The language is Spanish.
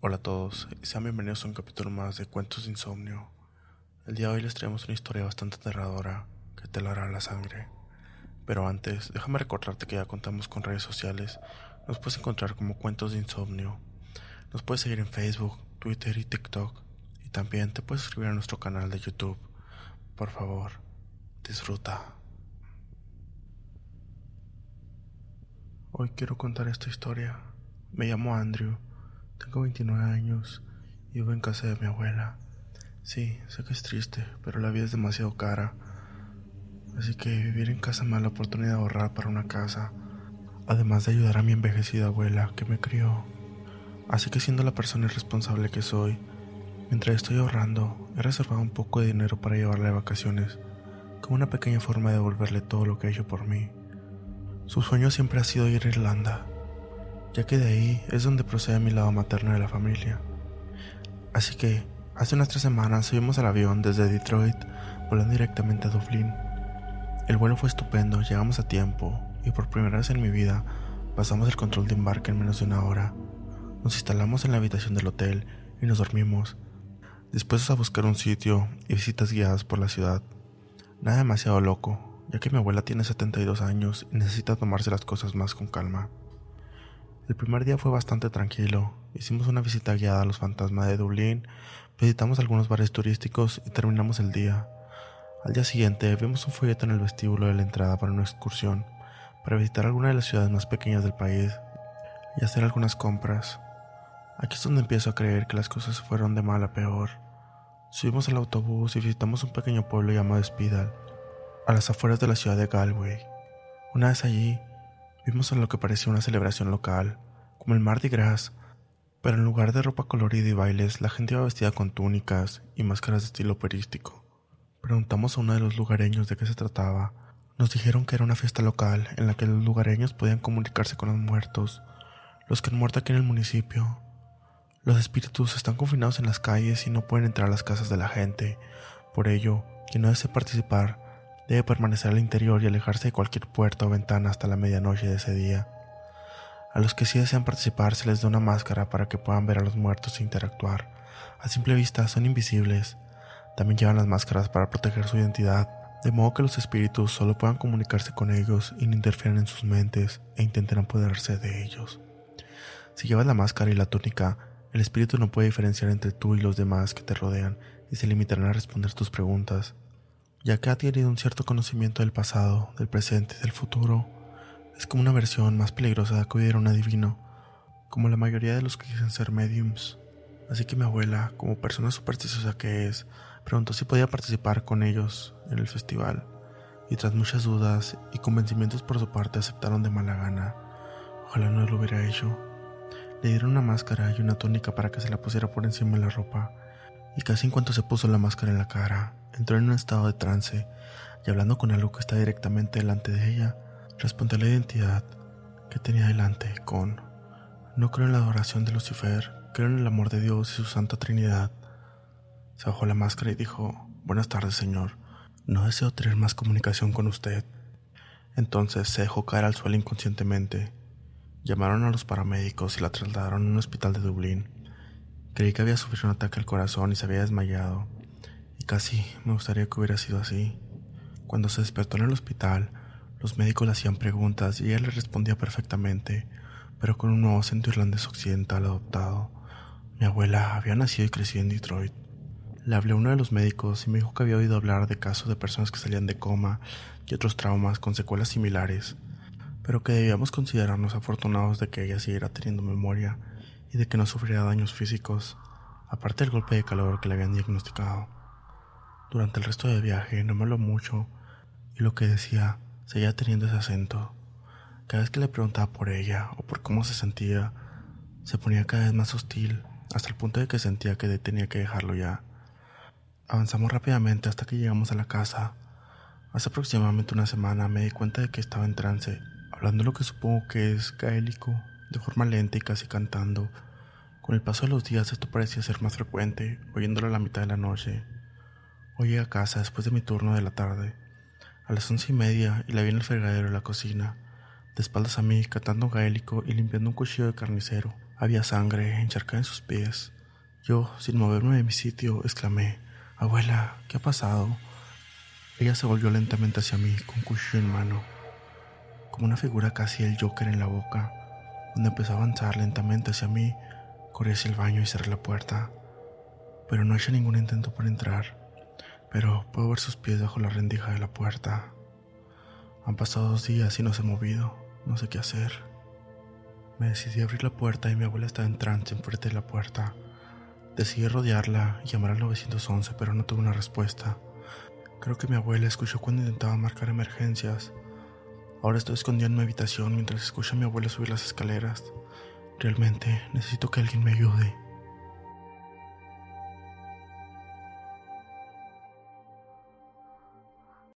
Hola a todos sean bienvenidos a un capítulo más de Cuentos de Insomnio. El día de hoy les traemos una historia bastante aterradora que te hará la sangre. Pero antes, déjame recordarte que ya contamos con redes sociales. Nos puedes encontrar como Cuentos de Insomnio. Nos puedes seguir en Facebook, Twitter y TikTok. Y también te puedes suscribir a nuestro canal de YouTube. Por favor, disfruta. Hoy quiero contar esta historia. Me llamo Andrew tengo 29 años y vivo en casa de mi abuela. Sí, sé que es triste, pero la vida es demasiado cara. Así que vivir en casa me da la oportunidad de ahorrar para una casa, además de ayudar a mi envejecida abuela que me crió. Así que siendo la persona irresponsable que soy, mientras estoy ahorrando, he reservado un poco de dinero para llevarla de vacaciones, como una pequeña forma de devolverle todo lo que ha hecho por mí. Su sueño siempre ha sido ir a Irlanda, ya que de ahí es donde procede mi lado materno de la familia. Así que, hace unas tres semanas subimos al avión desde Detroit, volando directamente a Dublín. El vuelo fue estupendo, llegamos a tiempo, y por primera vez en mi vida pasamos el control de embarque en menos de una hora. Nos instalamos en la habitación del hotel y nos dormimos, dispuestos a buscar un sitio y visitas guiadas por la ciudad. Nada demasiado loco, ya que mi abuela tiene 72 años y necesita tomarse las cosas más con calma. El primer día fue bastante tranquilo. Hicimos una visita guiada a los fantasmas de Dublín, visitamos algunos bares turísticos y terminamos el día. Al día siguiente vimos un folleto en el vestíbulo de la entrada para una excursión, para visitar alguna de las ciudades más pequeñas del país y hacer algunas compras. Aquí es donde empiezo a creer que las cosas fueron de mal a peor. Subimos al autobús y visitamos un pequeño pueblo llamado Spidal, a las afueras de la ciudad de Galway. Una vez allí, Vimos a lo que parecía una celebración local, como el Mardi Gras, pero en lugar de ropa colorida y bailes, la gente iba vestida con túnicas y máscaras de estilo operístico. Preguntamos a uno de los lugareños de qué se trataba. Nos dijeron que era una fiesta local en la que los lugareños podían comunicarse con los muertos, los que han muerto aquí en el municipio. Los espíritus están confinados en las calles y no pueden entrar a las casas de la gente. Por ello, quien no desee participar Debe permanecer al interior y alejarse de cualquier puerta o ventana hasta la medianoche de ese día. A los que sí desean participar se les da una máscara para que puedan ver a los muertos e interactuar. A simple vista son invisibles. También llevan las máscaras para proteger su identidad, de modo que los espíritus solo puedan comunicarse con ellos y no interfieran en sus mentes e intenten apoderarse de ellos. Si llevas la máscara y la túnica, el espíritu no puede diferenciar entre tú y los demás que te rodean y se limitarán a responder tus preguntas ya que ha adquirido un cierto conocimiento del pasado, del presente y del futuro. Es como una versión más peligrosa de acudir a un adivino, como la mayoría de los que dicen ser mediums. Así que mi abuela, como persona supersticiosa que es, preguntó si podía participar con ellos en el festival, y tras muchas dudas y convencimientos por su parte aceptaron de mala gana. Ojalá no lo hubiera hecho. Le dieron una máscara y una túnica para que se la pusiera por encima de la ropa, y casi en cuanto se puso la máscara en la cara, entró en un estado de trance y hablando con algo que está directamente delante de ella, respondió la identidad que tenía delante con No creo en la adoración de Lucifer, creo en el amor de Dios y su Santa Trinidad. Se bajó la máscara y dijo Buenas tardes, señor. No deseo tener más comunicación con usted. Entonces se dejó caer al suelo inconscientemente. Llamaron a los paramédicos y la trasladaron a un hospital de Dublín. Creí que había sufrido un ataque al corazón y se había desmayado. Casi me gustaría que hubiera sido así. Cuando se despertó en el hospital, los médicos le hacían preguntas y ella le respondía perfectamente, pero con un nuevo acento irlandés occidental adoptado. Mi abuela había nacido y crecido en Detroit. Le hablé a uno de los médicos y me dijo que había oído hablar de casos de personas que salían de coma y otros traumas con secuelas similares, pero que debíamos considerarnos afortunados de que ella siguiera teniendo memoria y de que no sufriera daños físicos, aparte del golpe de calor que le habían diagnosticado. Durante el resto del viaje no me habló mucho y lo que decía seguía teniendo ese acento. Cada vez que le preguntaba por ella o por cómo se sentía, se ponía cada vez más hostil hasta el punto de que sentía que tenía que dejarlo ya. Avanzamos rápidamente hasta que llegamos a la casa. Hace aproximadamente una semana me di cuenta de que estaba en trance, hablando lo que supongo que es gaélico, de forma lenta y casi cantando. Con el paso de los días esto parecía ser más frecuente, oyéndolo a la mitad de la noche. Hoy llegué a casa después de mi turno de la tarde, a las once y media, y la vi en el fregadero de la cocina, de espaldas a mí, catando gaélico y limpiando un cuchillo de carnicero, Había sangre encharcada en sus pies. Yo, sin moverme de mi sitio, exclamé, Abuela, ¿qué ha pasado? Ella se volvió lentamente hacia mí, con cuchillo en mano, como una figura casi el Joker en la boca. Cuando empezó a avanzar lentamente hacia mí, corrí hacia el baño y cerré la puerta, pero no hice ningún intento por entrar. Pero puedo ver sus pies bajo la rendija de la puerta. Han pasado dos días y no se ha movido. No sé qué hacer. Me decidí a abrir la puerta y mi abuela estaba en trance enfrente de la puerta. Decidí rodearla y llamar al 911, pero no tuve una respuesta. Creo que mi abuela escuchó cuando intentaba marcar emergencias. Ahora estoy escondido en mi habitación mientras escucho a mi abuela subir las escaleras. Realmente necesito que alguien me ayude.